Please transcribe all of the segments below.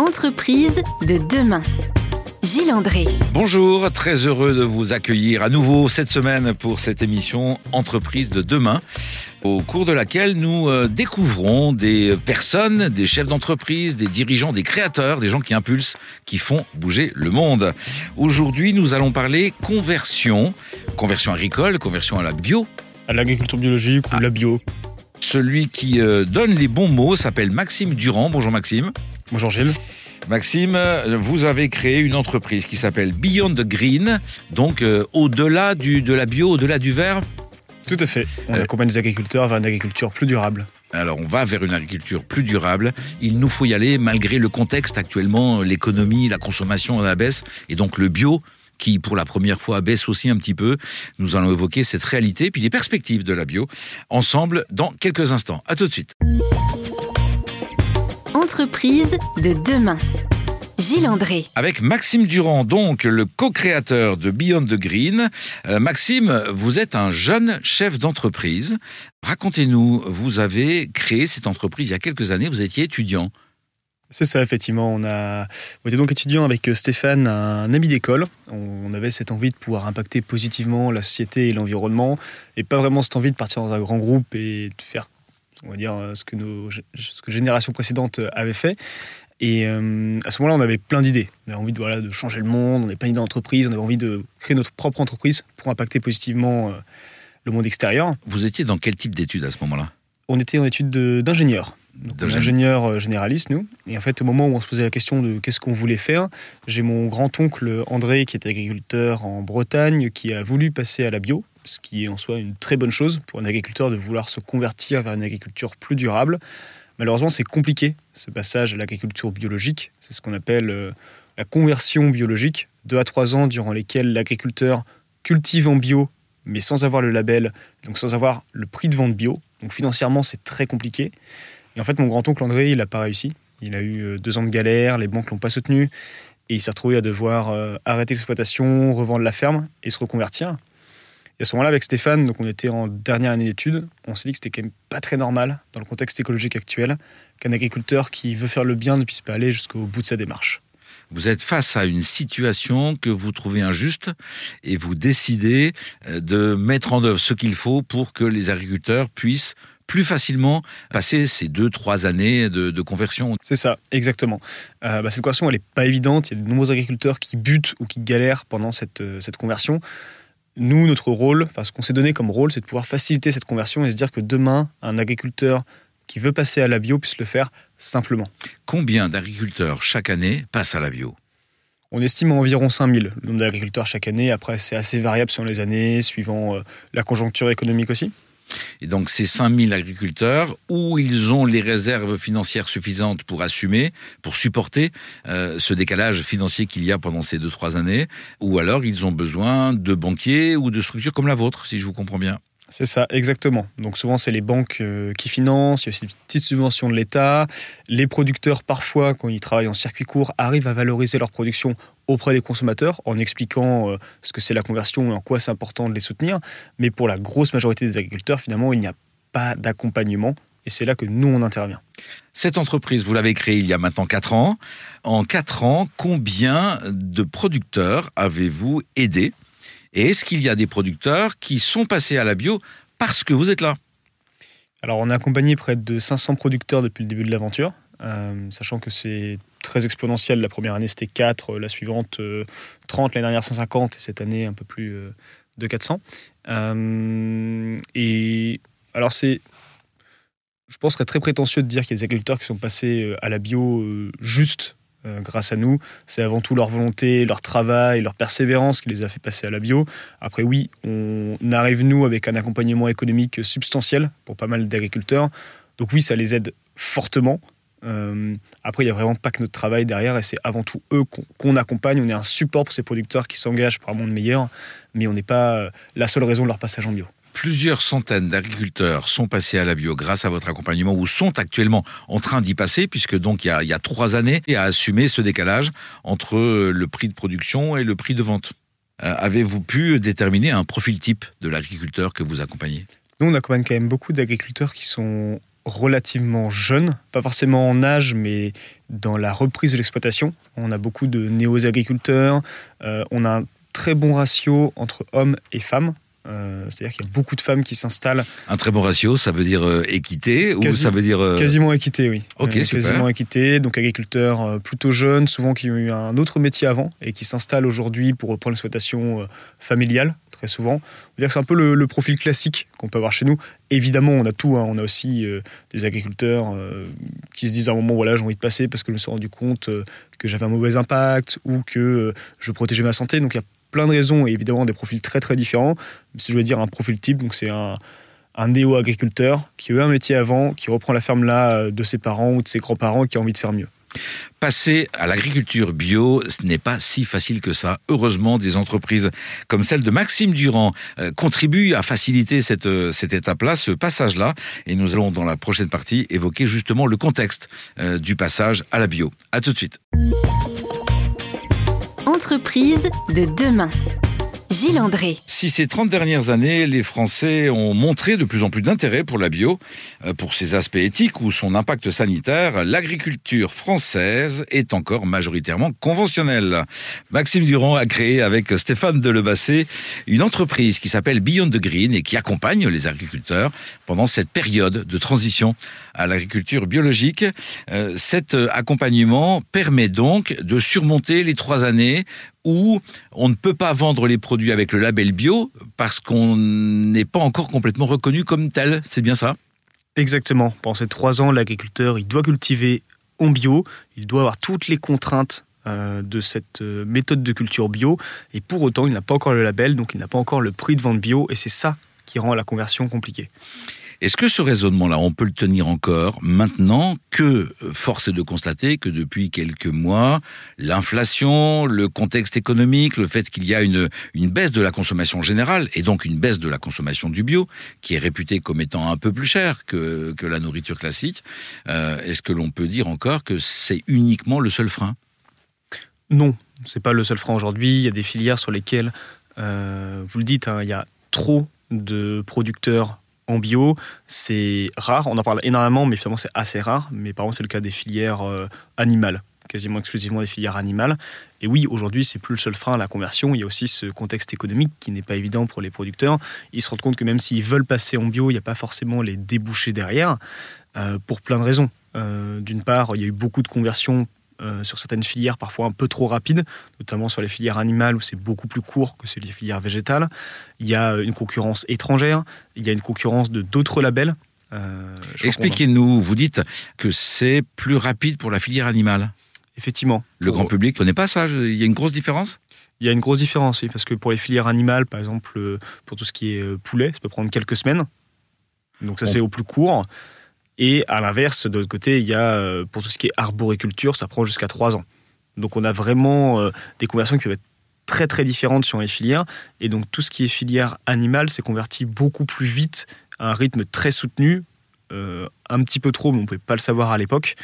Entreprise de demain. Gilles André. Bonjour, très heureux de vous accueillir à nouveau cette semaine pour cette émission Entreprise de demain, au cours de laquelle nous euh, découvrons des personnes, des chefs d'entreprise, des dirigeants, des créateurs, des gens qui impulsent, qui font bouger le monde. Aujourd'hui, nous allons parler conversion, conversion agricole, conversion à la bio. À l'agriculture biologique ou la bio. Celui qui euh, donne les bons mots s'appelle Maxime Durand. Bonjour Maxime. Bonjour Gilles. Maxime, vous avez créé une entreprise qui s'appelle Beyond Green, donc euh, au-delà du, de la bio, au-delà du vert. Tout à fait. On Euh. accompagne les agriculteurs vers une agriculture plus durable. Alors on va vers une agriculture plus durable. Il nous faut y aller malgré le contexte actuellement, l'économie, la consommation à la baisse, et donc le bio qui pour la première fois baisse aussi un petit peu. Nous allons évoquer cette réalité, puis les perspectives de la bio, ensemble dans quelques instants. À tout de suite. Entreprise de demain. Gilles André. Avec Maxime Durand, donc le co-créateur de Beyond the Green. Euh, Maxime, vous êtes un jeune chef d'entreprise. Racontez-nous, vous avez créé cette entreprise il y a quelques années, vous étiez étudiant. C'est ça, effectivement. On, a... on était donc étudiant avec euh, Stéphane, un ami d'école. On avait cette envie de pouvoir impacter positivement la société et l'environnement, et pas vraiment cette envie de partir dans un grand groupe et de faire, on va dire, euh, ce que nos ce que générations précédentes euh, avaient fait. Et euh, à ce moment-là, on avait plein d'idées. On avait envie de, voilà, de changer le monde, on avait plein d'idées d'entreprise, on avait envie de créer notre propre entreprise pour impacter positivement euh, le monde extérieur. Vous étiez dans quel type d'études à ce moment-là? On était en études de- d'ingénieur. Donc, ingénieur généraliste, nous. Et en fait, au moment où on se posait la question de qu'est-ce qu'on voulait faire, j'ai mon grand-oncle André, qui était agriculteur en Bretagne, qui a voulu passer à la bio, ce qui est en soi une très bonne chose pour un agriculteur de vouloir se convertir vers une agriculture plus durable. Malheureusement, c'est compliqué, ce passage à l'agriculture biologique. C'est ce qu'on appelle euh, la conversion biologique. Deux à trois ans durant lesquels l'agriculteur cultive en bio, mais sans avoir le label, donc sans avoir le prix de vente bio. Donc financièrement, c'est très compliqué. Et en fait, mon grand-oncle André, il n'a pas réussi. Il a eu euh, deux ans de galère, les banques l'ont pas soutenu, et il s'est retrouvé à devoir euh, arrêter l'exploitation, revendre la ferme et se reconvertir. Et à ce moment-là, avec Stéphane, donc on était en dernière année d'études, on s'est dit que c'était quand même pas très normal, dans le contexte écologique actuel, qu'un agriculteur qui veut faire le bien ne puisse pas aller jusqu'au bout de sa démarche. Vous êtes face à une situation que vous trouvez injuste et vous décidez euh, de mettre en œuvre ce qu'il faut pour que les agriculteurs puissent plus facilement passer ces deux, trois années de, de conversion. C'est ça, exactement. Euh, bah, cette conversion, elle n'est pas évidente. Il y a de nombreux agriculteurs qui butent ou qui galèrent pendant cette, euh, cette conversion. Nous, notre rôle, enfin, ce qu'on s'est donné comme rôle, c'est de pouvoir faciliter cette conversion et se dire que demain, un agriculteur qui veut passer à la bio puisse le faire simplement. Combien d'agriculteurs chaque année passent à la bio? On estime à environ 5000 le nombre d'agriculteurs chaque année. Après, c'est assez variable selon les années, suivant euh, la conjoncture économique aussi. Et donc ces 5000 agriculteurs, où ils ont les réserves financières suffisantes pour assumer, pour supporter euh, ce décalage financier qu'il y a pendant ces deux, trois années, ou alors ils ont besoin de banquiers ou de structures comme la vôtre, si je vous comprends bien. C'est ça, exactement. Donc souvent, c'est les banques euh, qui financent, il y a aussi des petites subventions de l'État. Les producteurs, parfois, quand ils travaillent en circuit court, arrivent à valoriser leur production auprès des consommateurs en expliquant euh, ce que c'est la conversion et en quoi c'est important de les soutenir. Mais pour la grosse majorité des agriculteurs, finalement, il n'y a pas d'accompagnement. Et c'est là que nous, on intervient. Cette entreprise, vous l'avez créée il y a maintenant 4 ans. En 4 ans, combien de producteurs avez-vous aidé Et est-ce qu'il y a des producteurs qui sont passés à la bio parce que vous êtes là? Alors, on a accompagné près de 500 producteurs depuis le début de l'aventure, euh, sachant que c'est très exponentiel. La première année, c'était 4, la suivante, euh, 30, l'année dernière, 150, et cette année, un peu plus euh, de 400. Euh, et alors, c'est. Je pense serait très prétentieux de dire qu'il y a des agriculteurs qui sont passés à la bio juste grâce à nous. C'est avant tout leur volonté, leur travail, leur persévérance qui les a fait passer à la bio. Après, oui, on arrive, nous, avec un accompagnement économique substantiel pour pas mal d'agriculteurs. Donc oui, ça les aide fortement. Euh, après, il n'y a vraiment pas que notre travail derrière, et c'est avant tout eux qu'on accompagne. On est un support pour ces producteurs qui s'engagent pour un monde meilleur, mais on n'est pas euh, la seule raison de leur passage en bio. Plusieurs centaines d'agriculteurs sont passés à la bio grâce à votre accompagnement ou sont actuellement en train d'y passer puisque donc il y a, il y a trois années et à assumer ce décalage entre le prix de production et le prix de vente. Euh, Avez-vous pu déterminer un profil type de l'agriculteur que vous accompagnez? Nous, on accompagne quand même beaucoup d'agriculteurs qui sont relativement jeune, pas forcément en âge, mais dans la reprise de l'exploitation. On a beaucoup de néo-agriculteurs, euh, on a un très bon ratio entre hommes et femmes. Euh, c'est-à-dire qu'il y a beaucoup de femmes qui s'installent. Un très bon ratio, ça veut dire euh, équité ou ça veut dire quasiment équité, oui. Ok, super. Quasiment équité. Donc agriculteurs plutôt jeunes, souvent qui ont eu un autre métier avant et qui s'installent aujourd'hui pour reprendre l'exploitation familiale très souvent. C'est un peu le, profil classique qu'on peut avoir chez nous. Évidemment, on a tout. Hein. On a aussi euh, des agriculteurs euh, qui se disent à un moment, voilà, j'ai envie de passer parce que je me suis rendu compte euh, que j'avais un mauvais impact ou que je protégeais ma santé. Donc il y a plein de raisons et évidemment des profils très très différents. Si je veux dire un profil type, donc c'est un, un néo-agriculteur qui a eu un métier avant, qui reprend la ferme là de ses parents ou de ses grands-parents et qui a envie de faire mieux. Passer à l'agriculture bio, ce n'est pas si facile que ça. Heureusement, des entreprises comme celle de Maxime Durand euh, contribuent à faciliter cette, euh, cette étape-là, ce passage-là. Et nous allons, dans la prochaine partie, évoquer justement le contexte euh, du passage à la bio. À tout de suite. Entreprise de demain. Gilles André. Si ces 30 dernières années, les Français ont montré de plus en plus d'intérêt pour la bio, euh, pour ses aspects éthiques ou son impact sanitaire, l'agriculture française est encore majoritairement conventionnelle. Maxime Durand a créé avec Stéphane Delebassé une entreprise qui s'appelle Beyond the Green et qui accompagne les agriculteurs pendant cette période de transition à l'agriculture biologique. Euh, cet accompagnement permet donc de surmonter les trois années où on ne peut pas vendre les produits avec le label bio parce qu'on n'est pas encore complètement reconnu comme tel. C'est bien ça? Exactement. Pendant ces trois ans, l'agriculteur, il doit cultiver en bio, il doit avoir toutes les contraintes euh, de cette euh, méthode de culture bio, et pour autant, il n'a pas encore le label, donc il n'a pas encore le prix de vente bio, et c'est ça qui rend la conversion compliquée. Est-ce que ce raisonnement-là, on peut le tenir encore maintenant que euh, force est de constater que depuis quelques mois, l'inflation, le contexte économique, le fait qu'il y a une, baisse de la consommation générale et donc une baisse de la consommation du bio, qui est réputée comme étant un peu plus cher que, que la nourriture classique, euh, est-ce que l'on peut dire encore que c'est uniquement le seul frein? Non, c'est pas le seul frein aujourd'hui. Il y a des filières sur lesquelles, euh, vous le dites, hein, il y a trop de producteurs en bio, c'est rare. On en parle énormément, mais finalement, c'est assez rare. Mais par exemple, c'est le cas des filières euh, animales, quasiment exclusivement des filières animales. Et oui, aujourd'hui, c'est plus le seul frein à la conversion. Il y a aussi ce contexte économique qui n'est pas évident pour les producteurs. Ils se rendent compte que même s'ils veulent passer en bio, il n'y a pas forcément les débouchés derrière, euh, pour plein de raisons. Euh, d'une part, il y a eu beaucoup de conversions euh, sur certaines filières parfois un peu trop rapides, notamment sur les filières animales où c'est beaucoup plus court que sur les filières végétales. Il y a une concurrence étrangère, il y a une concurrence de d'autres labels. Euh, Expliquez-nous, vous dites que c'est plus rapide pour la filière animale. Effectivement. Le grand public ne connaît pas ça Il y a une grosse différence? Il y a une grosse différence, oui, parce que pour les filières animales, par exemple, euh, pour tout ce qui est poulet, ça peut prendre quelques semaines. Donc ça, c'est au plus court. Et à l'inverse, de l'autre côté, il y a, euh, pour tout ce qui est arboriculture, ça prend jusqu'à 3 ans. Donc on a vraiment euh, des conversions qui peuvent être très très différentes sur les filières. Et donc tout ce qui est filière animale s'est converti beaucoup plus vite à un rythme très soutenu, euh, un petit peu trop, mais on ne pouvait pas le savoir à l'époque.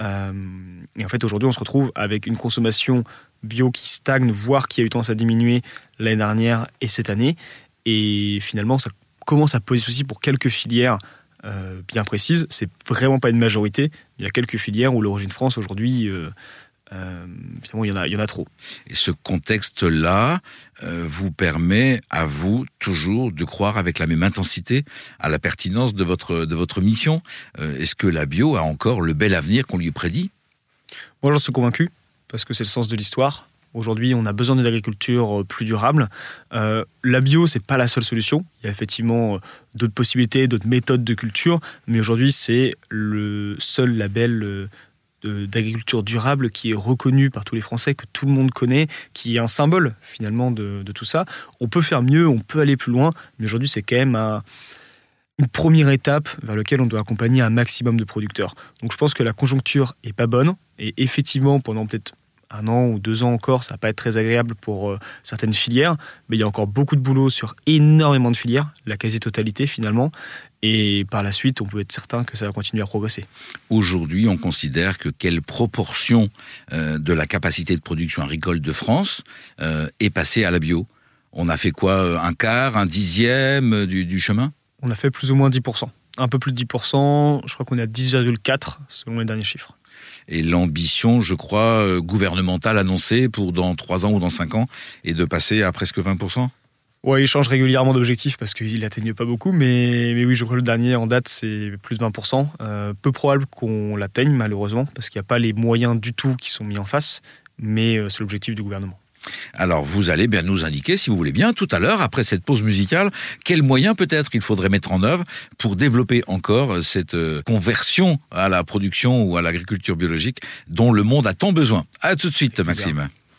et en fait, aujourd'hui, on se retrouve avec une consommation bio qui stagne, voire qui a eu tendance à diminuer l'année dernière et cette année. Et finalement, ça commence à poser souci pour quelques filières euh, bien précise. C'est vraiment pas une majorité. Il y a quelques filières où l'origine France aujourd'hui, euh, euh, finalement, il y, en a, il y en a trop. Et ce contexte-là vous permet à vous toujours de croire avec la même intensité à la pertinence de votre, de votre mission. Est-ce que la bio a encore le bel avenir qu'on lui prédit? Moi, j'en suis convaincu, parce que c'est le sens de l'histoire. Aujourd'hui, on a besoin d'une agriculture euh, plus durable. Euh, la bio, c'est pas la seule solution. Il y a effectivement euh, d'autres possibilités, d'autres méthodes de culture, mais aujourd'hui, c'est le seul label d'agriculture durable qui est reconnu par tous les Français, que tout le monde connaît, qui est un symbole finalement de, tout ça. On peut faire mieux, on peut aller plus loin, mais aujourd'hui, c'est quand même une première étape vers laquelle on doit accompagner un maximum de producteurs. Donc je pense que la conjoncture est pas bonne et effectivement pendant peut-être un an ou deux ans encore, ça va pas être très agréable pour euh, certaines filières, mais il y a encore beaucoup de boulot sur énormément de filières, la quasi-totalité finalement, et par la suite, on peut être certain que ça va continuer à progresser. Aujourd'hui, on considère que quelle proportion euh, de la capacité de production agricole de France euh, est passée à la bio? On a fait quoi Un quart, un dixième du, du chemin? On a fait plus ou moins 10%. Un peu plus de 10%, je crois qu'on est à 10,4% selon les derniers chiffres. Et l'ambition, je crois, euh, gouvernementale annoncée pour dans 3 ans ou dans 5 ans est de passer à presque 20% Ouais, il change régulièrement d'objectif parce qu'il n'atteigne pas beaucoup, mais, oui, je crois que le dernier en date, c'est plus de 20%. Euh, peu probable qu'on l'atteigne, malheureusement, parce qu'il n'y a pas les moyens du tout qui sont mis en face, mais euh, c'est l'objectif du gouvernement. Alors vous allez bien nous indiquer, si vous voulez bien, tout à l'heure, après cette pause musicale, quels moyens peut-être qu'il faudrait mettre en œuvre pour développer encore cette euh, conversion à la production ou à l'agriculture biologique dont le monde a tant besoin. À tout de suite, Maxime.